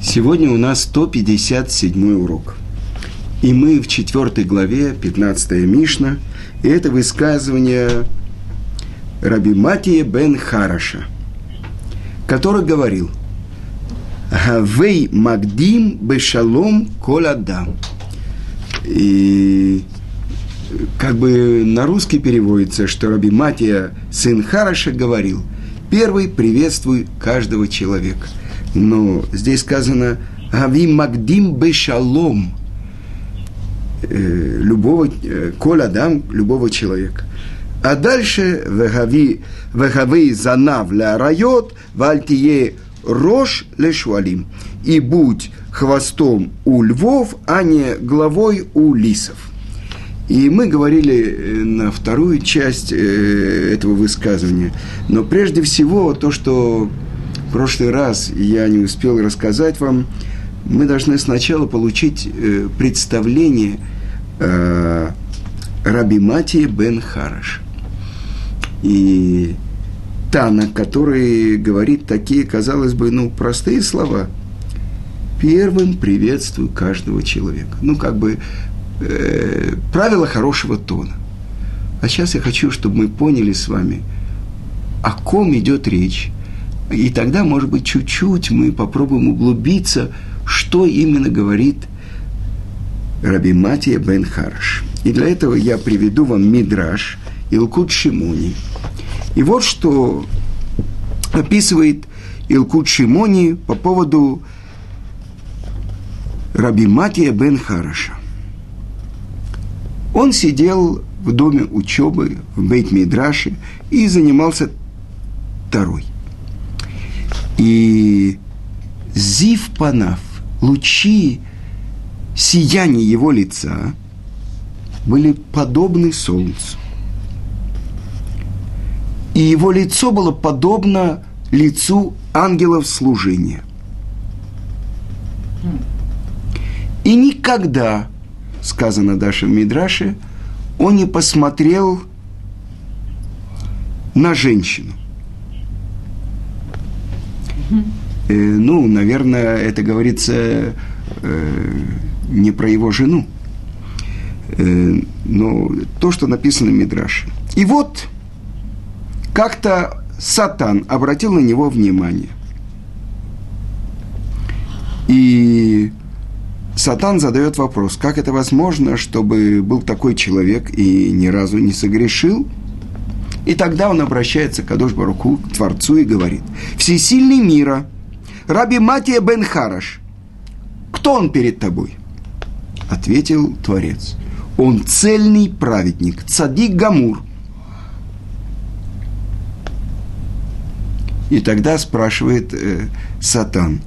Сегодня у нас 157 урок. И мы в 4 главе, 15 Мишна, и это высказывание Раби Матия бен Хараша, который говорил «Вей магдим бешалом коладам». И как бы на русский переводится, что Раби Матия, сын Хараша, говорил «Первый приветствуй каждого человека». Но здесь сказано «Ави магдим бешалом» э, любого, э, коль адам, любого человека. А дальше «Вегави, вегави занав ля райот, вальтие рожь лешуалим» и будь хвостом у львов, а не главой у лисов. И мы говорили э, на вторую часть этого высказывания. Но прежде всего то, что прошлый раз я не успел рассказать вам, мы должны сначала получить э, представление э, Раби Матии бен Хараш. И Тана, который говорит такие, казалось бы, ну, простые слова. Первым приветствую каждого человека. Ну, как бы э, правило хорошего тона. А сейчас я хочу, чтобы мы поняли с вами, о ком идет речь и тогда, может быть, чуть-чуть мы попробуем углубиться, что именно говорит Раби Матия бен Харш. И для этого я приведу вам Мидраш Илкут Шимони. И вот что описывает Илкут Шимони по поводу Раби Матия бен Хараша. Он сидел в доме учебы в Бейт-Мидраше и занимался Тарой. И зив панав, лучи сияния его лица были подобны солнцу. И его лицо было подобно лицу ангелов служения. И никогда, сказано Даша в Мидраше, он не посмотрел на женщину – Э, ну, наверное, это говорится э, не про его жену, э, но то, что написано в Мидраше. И вот как-то Сатан обратил на него внимание. И Сатан задает вопрос, как это возможно, чтобы был такой человек и ни разу не согрешил – и тогда он обращается к Адош Баруку, к Творцу, и говорит, «Всесильный мира, Раби Матия бен Хараш, кто он перед тобой?» Ответил Творец, «Он цельный праведник, цадик Гамур». И тогда спрашивает э, Сатан,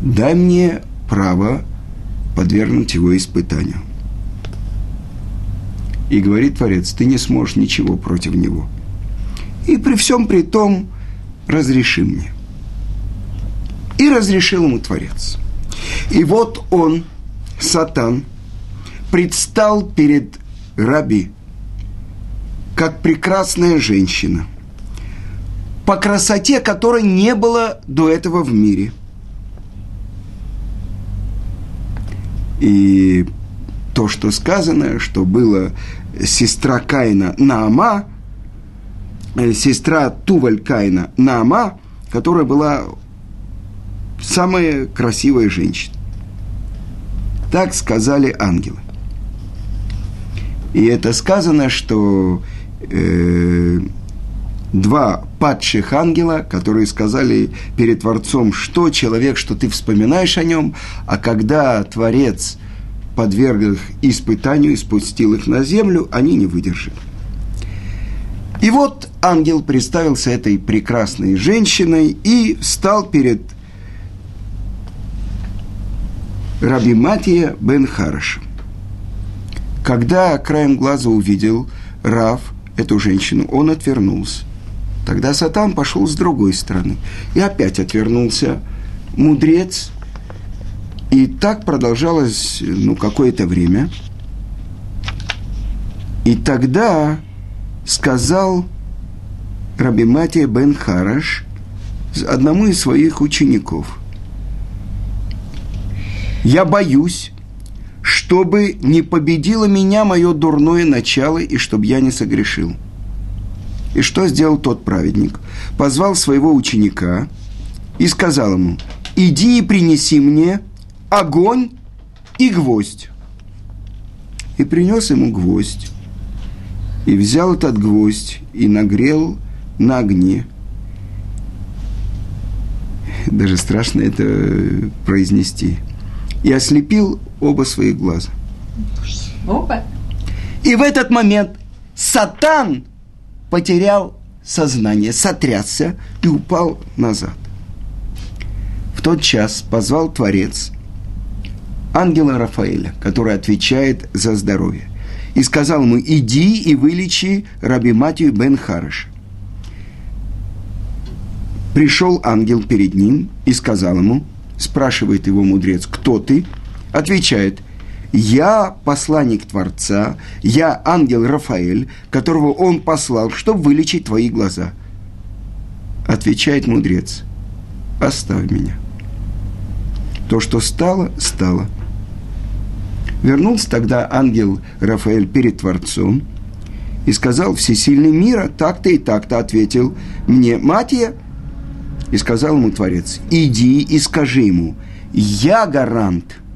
«Дай мне право подвергнуть его испытанию». И говорит Творец, ты не сможешь ничего против него. И при всем при том разреши мне. И разрешил ему Творец. И вот он, Сатан, предстал перед Раби, как прекрасная женщина, по красоте которой не было до этого в мире. И то, что сказано, что была сестра Каина Наама, э, сестра Туваль Каина Наама, которая была самая красивая женщина. Так сказали ангелы. И это сказано, что э, два падших ангела, которые сказали перед Творцом, что человек, что ты вспоминаешь о нем, а когда Творец подверг их испытанию и спустил их на землю, они не выдержали. И вот ангел представился этой прекрасной женщиной и встал перед Раби Матия бен Харашем. Когда краем глаза увидел Рав, эту женщину, он отвернулся. Тогда Сатан пошел с другой стороны и опять отвернулся. Мудрец и так продолжалось, ну, какое-то время. И тогда сказал Раби Матия бен Хараш одному из своих учеников, Я боюсь, чтобы не победило меня мое дурное начало и чтобы я не согрешил. И что сделал тот праведник? Позвал своего ученика и сказал ему, иди и принеси мне огонь и гвоздь. И принес ему гвоздь. И взял этот гвоздь и нагрел на огне. Даже страшно это произнести. И ослепил оба своих глаза. Опа. И в этот момент Сатан потерял сознание, сотрясся и упал назад. В тот час позвал Творец ангела Рафаэля, который отвечает за здоровье, и сказал ему, иди и вылечи Раби Матию бен Харыша. Пришел ангел перед ним и сказал ему, спрашивает его мудрец, кто ты? Отвечает, я посланник Творца, я ангел Рафаэль, которого он послал, чтобы вылечить твои глаза. Отвечает мудрец, оставь меня. То, что стало, стало. Вернулся тогда ангел Рафаэль перед Творцом и сказал, всесильный мира, так-то и так-то ответил мне, Матия, и сказал ему Творец, иди и скажи ему, я гарант –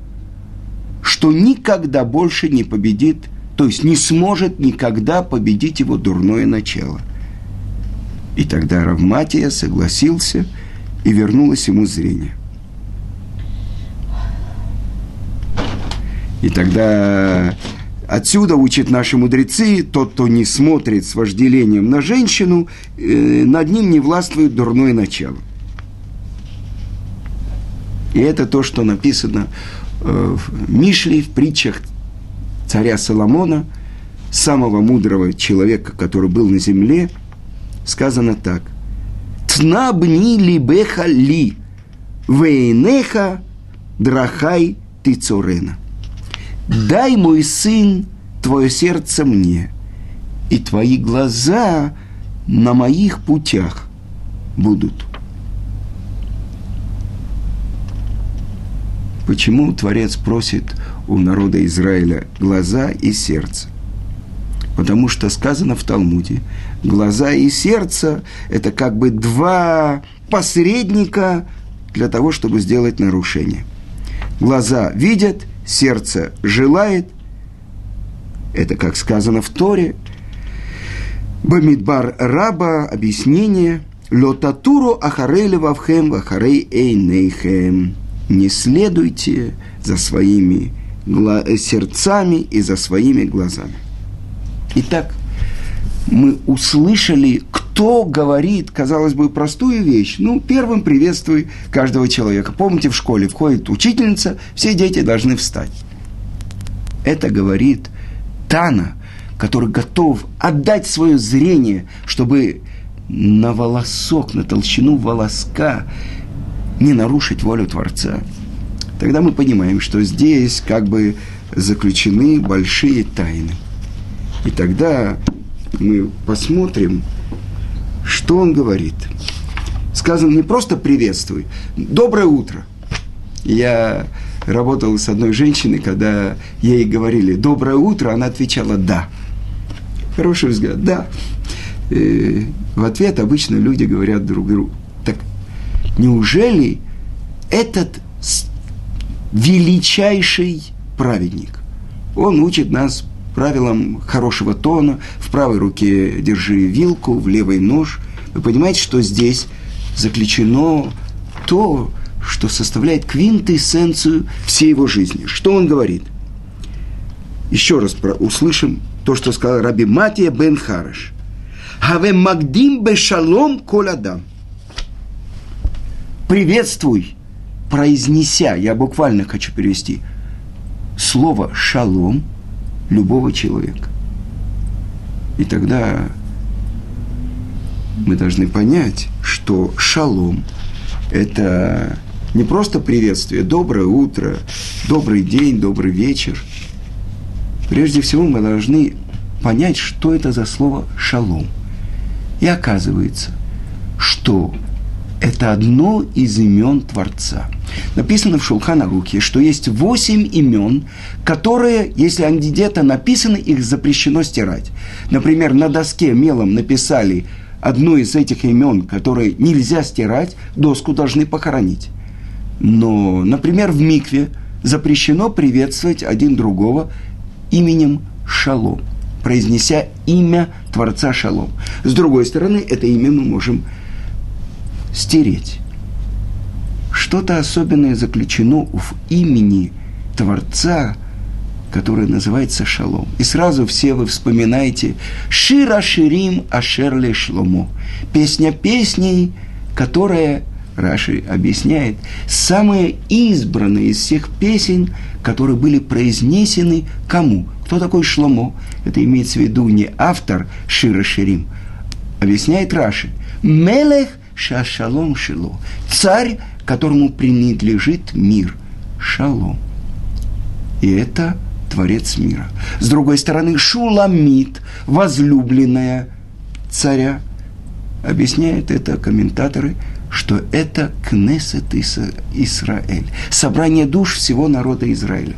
что никогда больше не победит, то есть не сможет никогда победить его дурное начало. И тогда Равматия согласился, и вернулось ему зрение. И тогда отсюда учат наши мудрецы, тот, кто не смотрит с вожделением на женщину, э, над ним не властвует дурное начало. И это то, что написано Э, в Мишле, в притчах царя Соломона, самого мудрого человека, который был на земле, сказано так. «Тнабни либеха ли, вейнеха драхай тицорена». «Дай, мой сын, твое сердце мне, и твои глаза на моих путях будут». Почему Творец просит у народа Израиля глаза и сердце? Потому что сказано в Талмуде, глаза и сердце – это как бы два посредника для того, чтобы сделать нарушение. Глаза видят, сердце желает. Это, как сказано в Торе, Бамидбар Раба, объяснение, Лотатуру ахарей левавхем вахарей эйнейхем не следуйте за своими сердцами и за своими глазами. Итак, мы услышали, кто говорит, казалось бы, простую вещь. Ну, первым приветствуй каждого человека. Помните, в школе входит учительница, все дети должны встать. Это говорит Тана, который готов отдать свое зрение, чтобы на волосок, на толщину волоска не нарушить волю Творца, тогда мы понимаем, что здесь как бы заключены большие тайны. И тогда мы посмотрим, что он говорит. Сказано не просто приветствуй, доброе утро. Я работал с одной женщиной, когда ей говорили доброе утро, она отвечала да. Хороший взгляд, да. И в ответ обычно люди говорят друг другу, неужели этот величайший праведник, он учит нас правилам хорошего тона, в правой руке держи вилку, в левой нож. Вы понимаете, что здесь заключено то, что составляет квинтэссенцию всей его жизни. Что он говорит? Еще раз про, услышим то, что сказал Раби Матия бен Хараш. Хаве магдим бешалом коладам приветствуй, произнеся, я буквально хочу перевести, слово «шалом» любого человека. И тогда мы должны понять, что шалом – это не просто приветствие, доброе утро, добрый день, добрый вечер. Прежде всего мы должны понять, что это за слово шалом. И оказывается, что это одно из имен Творца. Написано в Шулхана-Руке, что есть восемь имен, которые, если они где-то написаны, их запрещено стирать. Например, на доске мелом написали одно из этих имен, которые нельзя стирать, доску должны похоронить. Но, например, в Микве запрещено приветствовать один другого именем Шалом, произнеся имя Творца Шалом. С другой стороны, это имя мы можем стереть. Что-то особенное заключено в имени Творца, которое называется Шалом. И сразу все вы вспоминаете Шира Ширим Ашерле Шломо. Песня песней, которая, Раши объясняет, самая избранная из всех песен, которые были произнесены кому? Кто такой Шломо? Это имеется в виду не автор Шира Ширим. Объясняет Раши. Мелех Шашалом Шило. Царь, которому принадлежит мир. Шалом. И это Творец мира. С другой стороны, Шуламит, возлюбленная царя. Объясняют это комментаторы, что это Кнесет Израиль, собрание душ всего народа Израиля.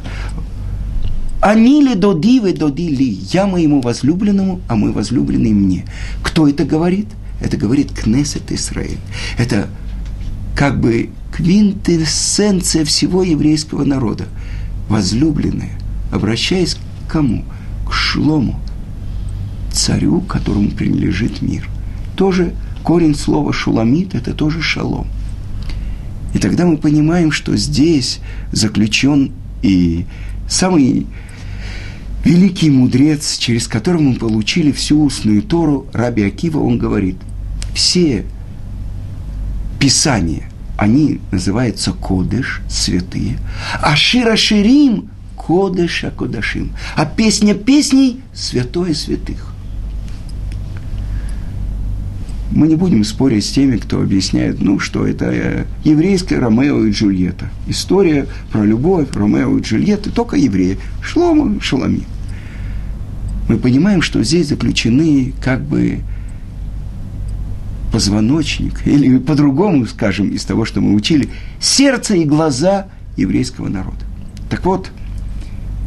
Они ли додивы додили, я моему возлюбленному, а мой возлюбленный мне. Кто это говорит? Это говорит Кнесет Израиль. Это как бы квинтэссенция всего еврейского народа. Возлюбленная, обращаясь к кому? К Шлому, царю, которому принадлежит мир. Тоже корень слова шуламит – это тоже шалом. И тогда мы понимаем, что здесь заключен и самый великий мудрец, через которого мы получили всю устную Тору, Раби Акива, он говорит – все писания, они называются Кодыш, святые, а Шира Ширим – Кодыш Акодашим, а песня песней – святое святых. Мы не будем спорить с теми, кто объясняет, ну, что это э, еврейская Ромео и Джульетта. История про любовь Ромео и Джульетты, только евреи. Шлома, Шалами. Мы понимаем, что здесь заключены как бы позвоночник, или по-другому скажем, из того, что мы учили, сердце и глаза еврейского народа. Так вот,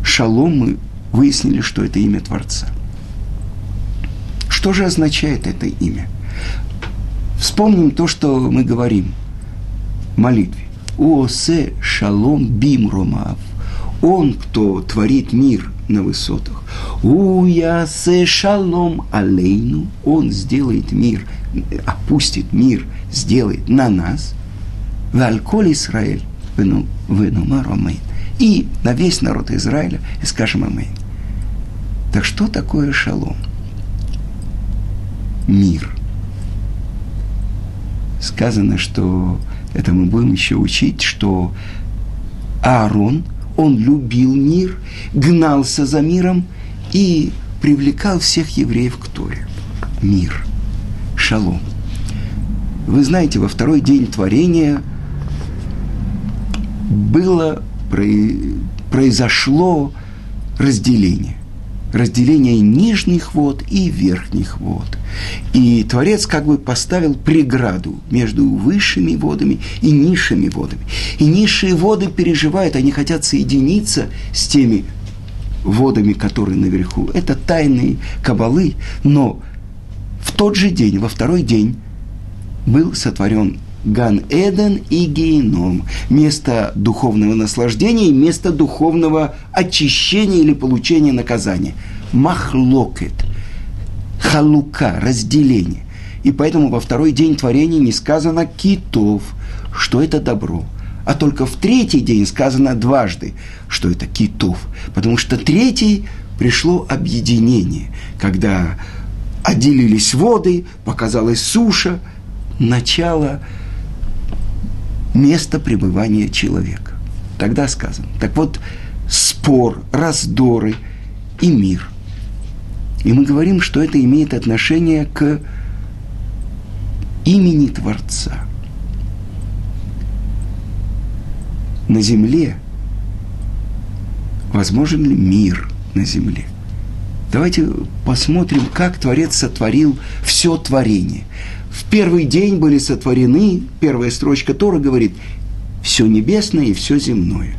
шалом мы выяснили, что это имя Творца. Что же означает это имя? Вспомним то, что мы говорим в молитве. Осе шалом бим ромав. Он, кто творит мир на высотах. Уясе шалом алейну. Он сделает мир опустит мир, сделает на нас, Вальколь Израиль, вынумар амейн. И на весь народ Израиля и скажем амейн. Так что такое шалом? Мир. Сказано, что это мы будем еще учить, что Аарон, он любил мир, гнался за миром и привлекал всех евреев к Торе. Мир – шалом. Вы знаете, во второй день творения было, произошло разделение. Разделение нижних вод и верхних вод. И Творец как бы поставил преграду между высшими водами и низшими водами. И низшие воды переживают, они хотят соединиться с теми водами, которые наверху. Это тайные кабалы, но в тот же день, во второй день, был сотворен Ган-Эден и Гейном. Место духовного наслаждения и место духовного очищения или получения наказания. Махлокет. Халука, разделение. И поэтому во второй день творения не сказано китов, что это добро. А только в третий день сказано дважды, что это китов. Потому что третий пришло объединение, когда отделились воды, показалась суша, начало места пребывания человека. Тогда сказано. Так вот, спор, раздоры и мир. И мы говорим, что это имеет отношение к имени Творца. На земле возможен ли мир на земле? Давайте посмотрим, как Творец сотворил все творение. В первый день были сотворены, первая строчка Тора говорит, все небесное и все земное.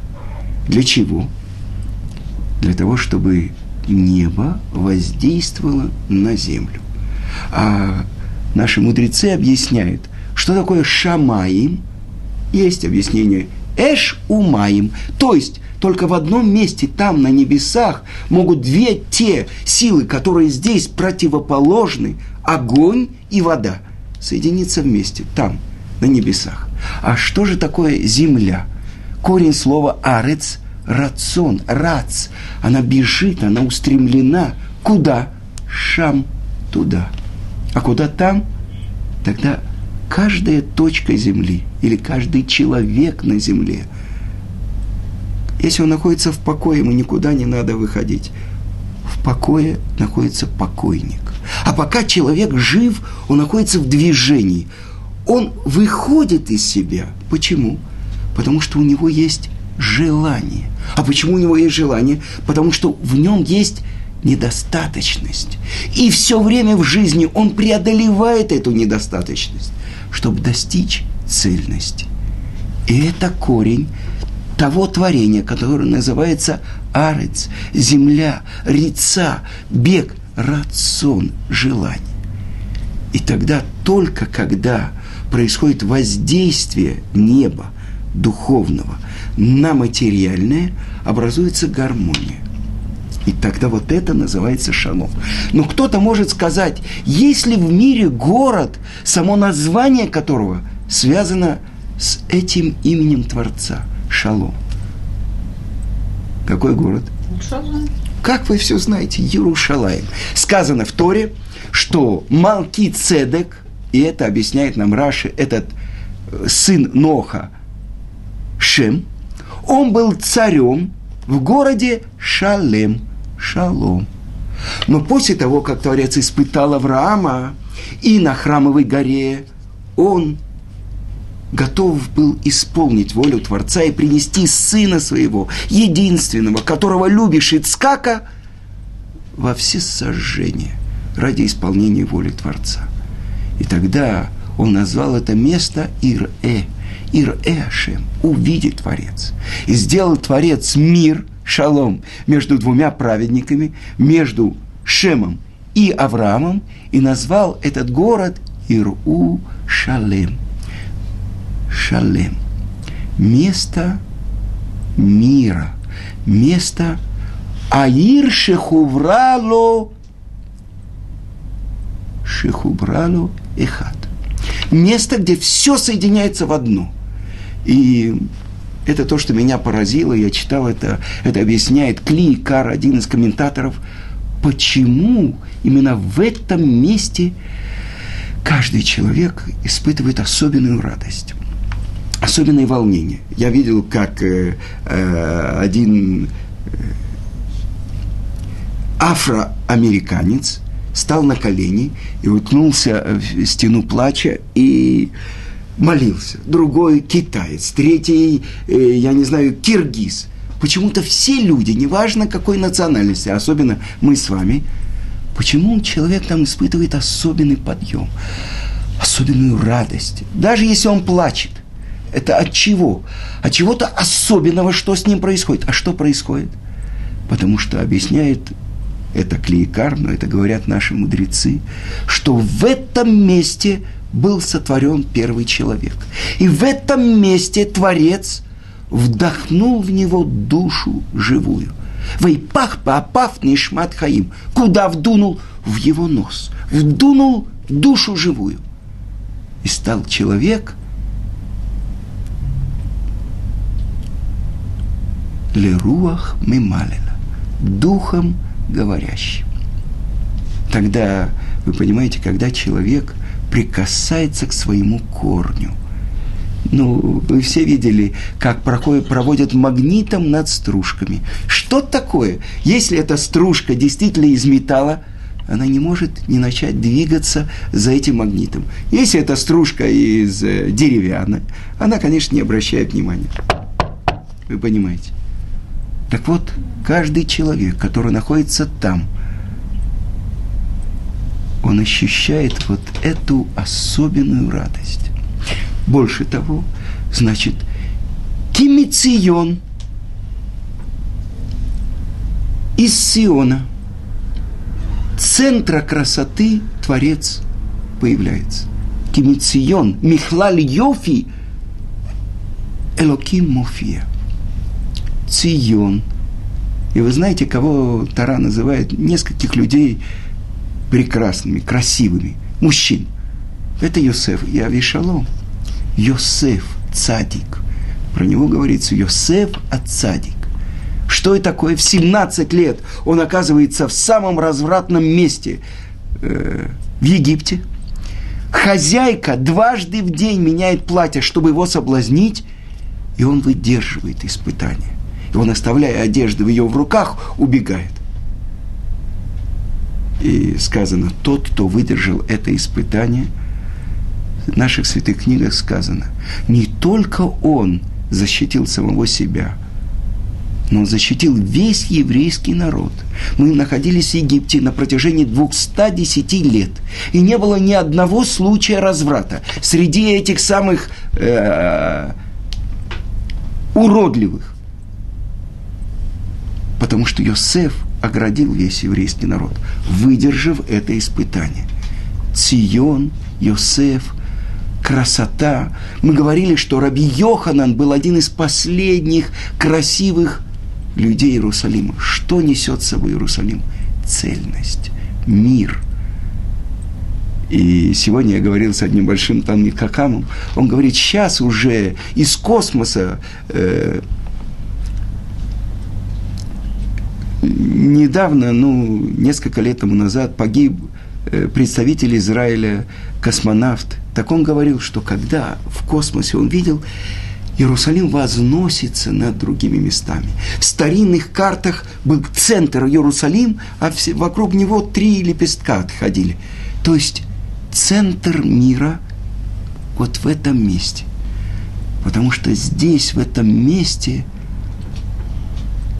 Для чего? Для того, чтобы небо воздействовало на землю. А наши мудрецы объясняют, что такое шамаим. Есть объяснение эш умаим, то есть только в одном месте, там, на небесах, могут две те силы, которые здесь противоположны, огонь и вода, соединиться вместе, там, на небесах. А что же такое земля? Корень слова «арец» – рацион, рац. Она бежит, она устремлена. Куда? Шам, туда. А куда там? Тогда каждая точка земли или каждый человек на земле – если он находится в покое, ему никуда не надо выходить. В покое находится покойник. А пока человек жив, он находится в движении. Он выходит из себя. Почему? Потому что у него есть желание. А почему у него есть желание? Потому что в нем есть недостаточность. И все время в жизни он преодолевает эту недостаточность, чтобы достичь цельности. И это корень того творения, которое называется арец, земля, рица, бег, рацион, желание. И тогда только когда происходит воздействие неба, духовного, на материальное, образуется гармония. И тогда вот это называется шалом. Но кто-то может сказать, есть ли в мире город, само название которого связано с этим именем Творца – Шалом. Какой город? Как вы все знаете? Иерушалаем. Сказано в Торе, что Малки Цедек, и это объясняет нам Раши, этот э, сын Ноха, Шем, он был царем в городе Шалем, Шалом. Но после того, как Творец испытал Авраама и на храмовой горе, он готов был исполнить волю Творца и принести сына своего, единственного, которого любишь Ицкака, во все сожжения ради исполнения воли Творца. И тогда он назвал это место Ир-Э, Ир-Э Ашем, Творец. И сделал Творец мир, шалом, между двумя праведниками, между Шемом и Авраамом, и назвал этот город Иру Шалем – шалем. Место мира. Место Аир Шехуврало Шехубрало Эхат. Место, где все соединяется в одно. И это то, что меня поразило, я читал это, это объясняет Кли Кар, один из комментаторов, почему именно в этом месте каждый человек испытывает особенную радость особенное волнение. Я видел, как э, э, один э, афроамериканец стал на колени и уткнулся в стену плача и молился. Другой китаец, третий, э, я не знаю, киргиз. Почему-то все люди, неважно какой национальности, особенно мы с вами, почему человек там испытывает особенный подъем, особенную радость, даже если он плачет – это от чего? От чего-то особенного, что с ним происходит. А что происходит? Потому что объясняет это Клейкар, но это говорят наши мудрецы, что в этом месте был сотворен первый человек. И в этом месте Творец вдохнул в него душу живую. Вейпах паапав нишмат хаим. Куда вдунул? В его нос. Вдунул душу живую. И стал человек – леруах мималина, духом говорящим. Тогда, вы понимаете, когда человек прикасается к своему корню, ну, вы все видели, как проводят магнитом над стружками. Что такое? Если эта стружка действительно из металла, она не может не начать двигаться за этим магнитом. Если эта стружка из э, деревянной, она, конечно, не обращает внимания. Вы понимаете? Так вот, каждый человек, который находится там, он ощущает вот эту особенную радость. Больше того, значит, Кимицион из Сиона, центра красоты, Творец появляется. Кимицион, Михлаль Йофи, Элоким Муфия. Цион. И вы знаете, кого Тара называет? Нескольких людей прекрасными, красивыми, мужчин. Это Йосеф и Авишалом. Йосеф, цадик. Про него говорится Йосеф от цадик. Что и такое? В 17 лет он оказывается в самом развратном месте э, в Египте. Хозяйка дважды в день меняет платье, чтобы его соблазнить, и он выдерживает испытание. И он, оставляя одежды в ее в руках, убегает. И сказано, тот, кто выдержал это испытание, в наших святых книгах сказано, не только он защитил самого себя, но он защитил весь еврейский народ. Мы находились в Египте на протяжении 210 лет, и не было ни одного случая разврата. Среди этих самых э, уродливых. Потому что Йосеф оградил весь еврейский народ, выдержав это испытание. Цион, Йосеф, красота. Мы говорили, что Раби Йоханан был один из последних красивых людей Иерусалима. Что несет с собой Иерусалим? Цельность, мир. И сегодня я говорил с одним большим Талмит Хакамом. Он говорит, сейчас уже из космоса э, недавно, ну, несколько лет тому назад погиб э, представитель Израиля, космонавт. Так он говорил, что когда в космосе он видел, Иерусалим возносится над другими местами. В старинных картах был центр Иерусалим, а все, вокруг него три лепестка отходили. То есть центр мира вот в этом месте. Потому что здесь, в этом месте –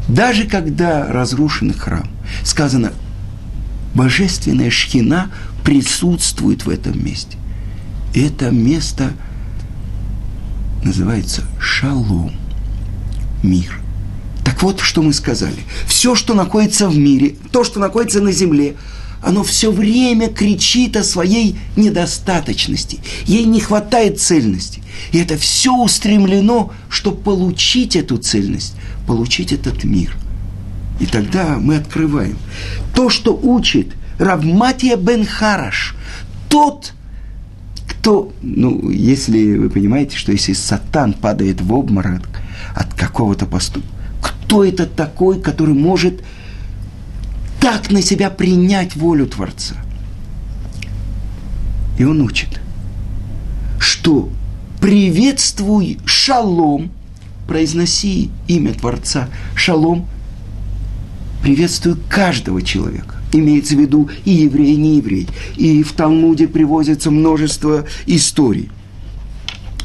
даже когда разрушен храм, сказано, божественная шхина присутствует в этом месте. Это место называется шалом, мир. Так вот, что мы сказали. Все, что находится в мире, то, что находится на земле, оно все время кричит о своей недостаточности. Ей не хватает цельности. И это все устремлено, чтобы получить эту цельность, получить этот мир. И тогда мы открываем. То, что учит Равматия бен Хараш, тот, кто, ну, если вы понимаете, что если сатан падает в обморок от какого-то поступка, кто это такой, который может так на себя принять волю Творца? И он учит, что приветствуй шалом, произноси имя Творца, шалом, приветствуй каждого человека. Имеется в виду и еврей, и не еврей. И в Талмуде привозится множество историй,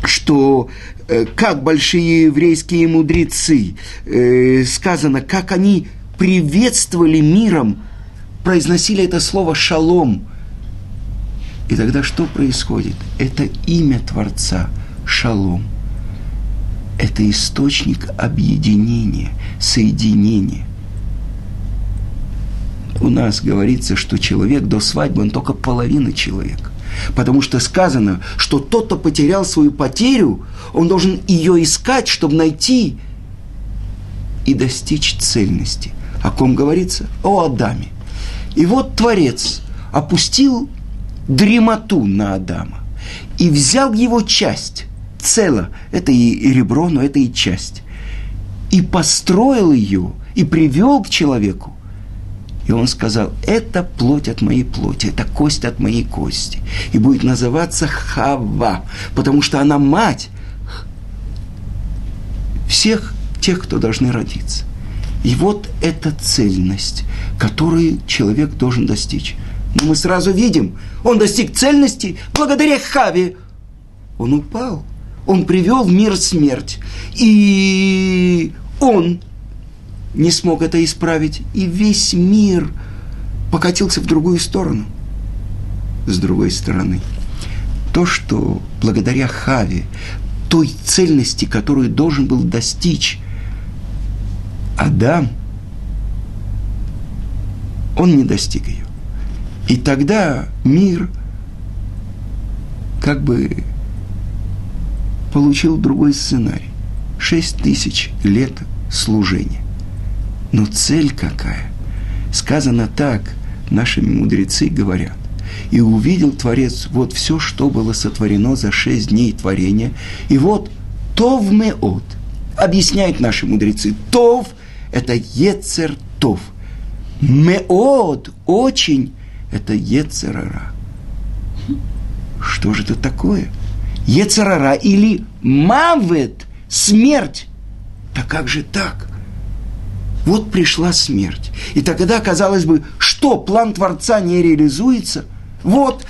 что э, как большие еврейские мудрецы, э, сказано, как они приветствовали миром, произносили это слово «шалом». И тогда что происходит? Это имя Творца – шалом. Это источник объединения, соединения. У нас говорится, что человек до свадьбы, он только половина человека. Потому что сказано, что тот, кто потерял свою потерю, он должен ее искать, чтобы найти и достичь цельности. О ком говорится? О Адаме. И вот Творец опустил дремоту на Адама и взял его часть, цело. Это и ребро, но это и часть. И построил ее, и привел к человеку. И он сказал, это плоть от моей плоти, это кость от моей кости. И будет называться Хава, потому что она мать всех тех, кто должны родиться. И вот эта цельность, которую человек должен достичь. Но мы сразу видим, он достиг цельности благодаря Хаве. Он упал он привел в мир смерть. И он не смог это исправить. И весь мир покатился в другую сторону. с другой стороны. То, что благодаря Хаве, той цельности, которую должен был достичь Адам, он не достиг ее. И тогда мир как бы получил другой сценарий. Шесть тысяч лет служения. Но цель какая? Сказано так, наши мудрецы говорят. И увидел Творец вот все, что было сотворено за шесть дней творения. И вот Тов Меот, объясняют наши мудрецы, Тов – это Ецер Тов. Меот – очень – это Ецерара. Что же это такое? Ецерара или Мавет – смерть. Да как же так? Вот пришла смерть. И тогда, казалось бы, что, план Творца не реализуется? Вот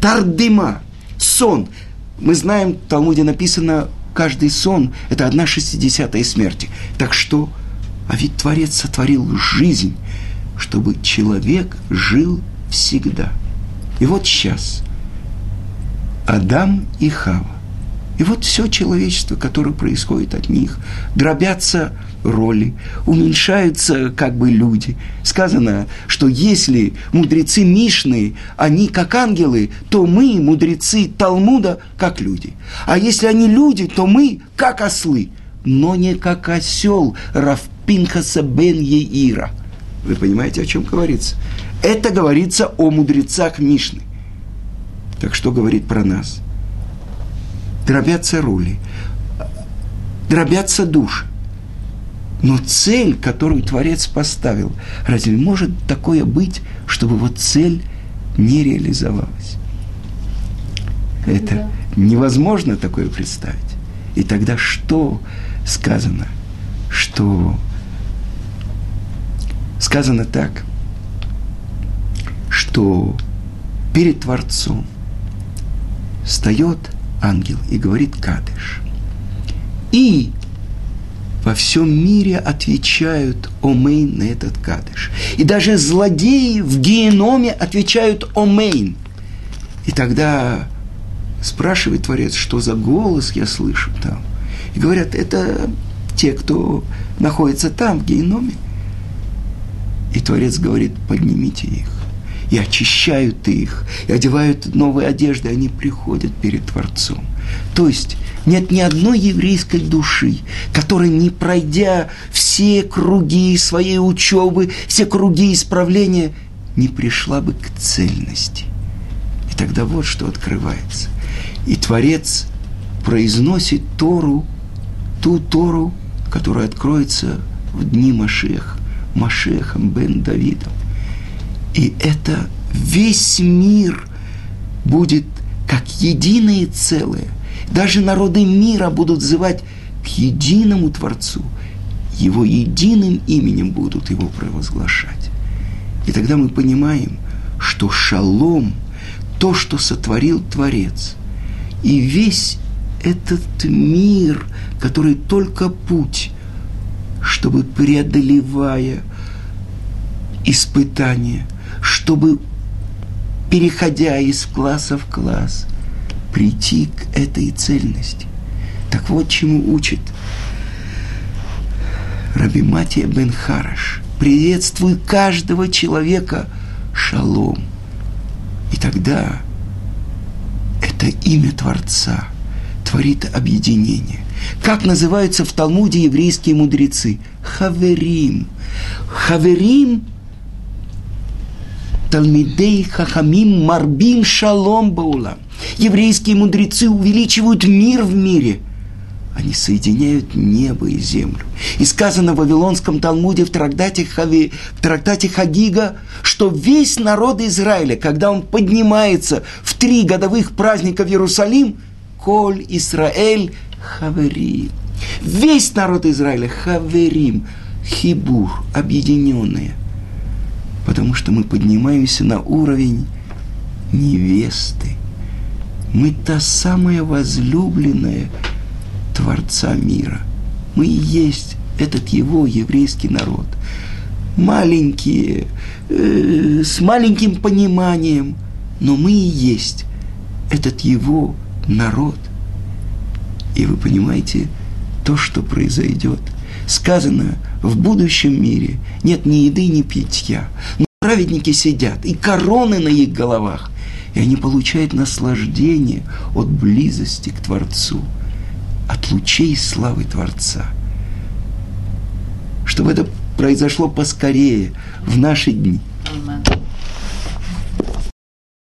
тардыма, сон. Мы знаем, в Талмуде написано, каждый сон – это одна шестидесятая смерти. Так что, а ведь Творец сотворил жизнь, чтобы человек жил всегда. И вот сейчас Адам и Хава и вот все человечество, которое происходит от них, дробятся роли, уменьшаются как бы люди. Сказано, что если мудрецы Мишны, они как ангелы, то мы, мудрецы Талмуда, как люди. А если они люди, то мы как ослы, но не как осел Рафпинхаса бен Еира. Вы понимаете, о чем говорится? Это говорится о мудрецах Мишны. Так что говорит про нас – дробятся роли, дробятся души. Но цель, которую Творец поставил, разве может такое быть, чтобы вот цель не реализовалась? Это невозможно такое представить. И тогда что сказано? Что сказано так, что перед Творцом встает – ангел и говорит Кадыш. И во всем мире отвечают Омейн на этот Кадыш. И даже злодеи в геноме отвечают Омейн. И тогда спрашивает Творец, что за голос я слышу там. И говорят, это те, кто находится там, в геноме. И Творец говорит, поднимите их и очищают их, и одевают новые одежды, они приходят перед Творцом. То есть нет ни одной еврейской души, которая, не пройдя все круги своей учебы, все круги исправления, не пришла бы к цельности. И тогда вот что открывается. И Творец произносит Тору, ту Тору, которая откроется в дни Машеха, Машехом бен Давидом. И это весь мир будет как единое целое. Даже народы мира будут взывать к единому Творцу. Его единым именем будут его провозглашать. И тогда мы понимаем, что шалом, то, что сотворил Творец, и весь этот мир, который только путь, чтобы преодолевая испытания – чтобы, переходя из класса в класс, прийти к этой цельности. Так вот, чему учит Раби Матия бен Хараш. Приветствуй каждого человека шалом. И тогда это имя Творца творит объединение. Как называются в Талмуде еврейские мудрецы? Хаверим. Хаверим – Талмидей Хахамим Марбин Шалом Баула. Еврейские мудрецы увеличивают мир в мире. Они соединяют небо и землю. И сказано в Вавилонском Талмуде в трактате, Хави, в трактате Хагига, что весь народ Израиля, когда он поднимается в три годовых праздника в Иерусалим, Коль Исраэль Хаверим. Весь народ Израиля Хаверим, Хибур, объединенные – потому что мы поднимаемся на уровень невесты. Мы та самая возлюбленная Творца мира. Мы и есть этот его еврейский народ. Маленькие, э, с маленьким пониманием, но мы и есть этот его народ. И вы понимаете, то, что произойдет, сказано в будущем мире, нет ни еды, ни питья. Но праведники сидят, и короны на их головах, и они получают наслаждение от близости к Творцу, от лучей славы Творца. Чтобы это произошло поскорее в наши дни. Amen.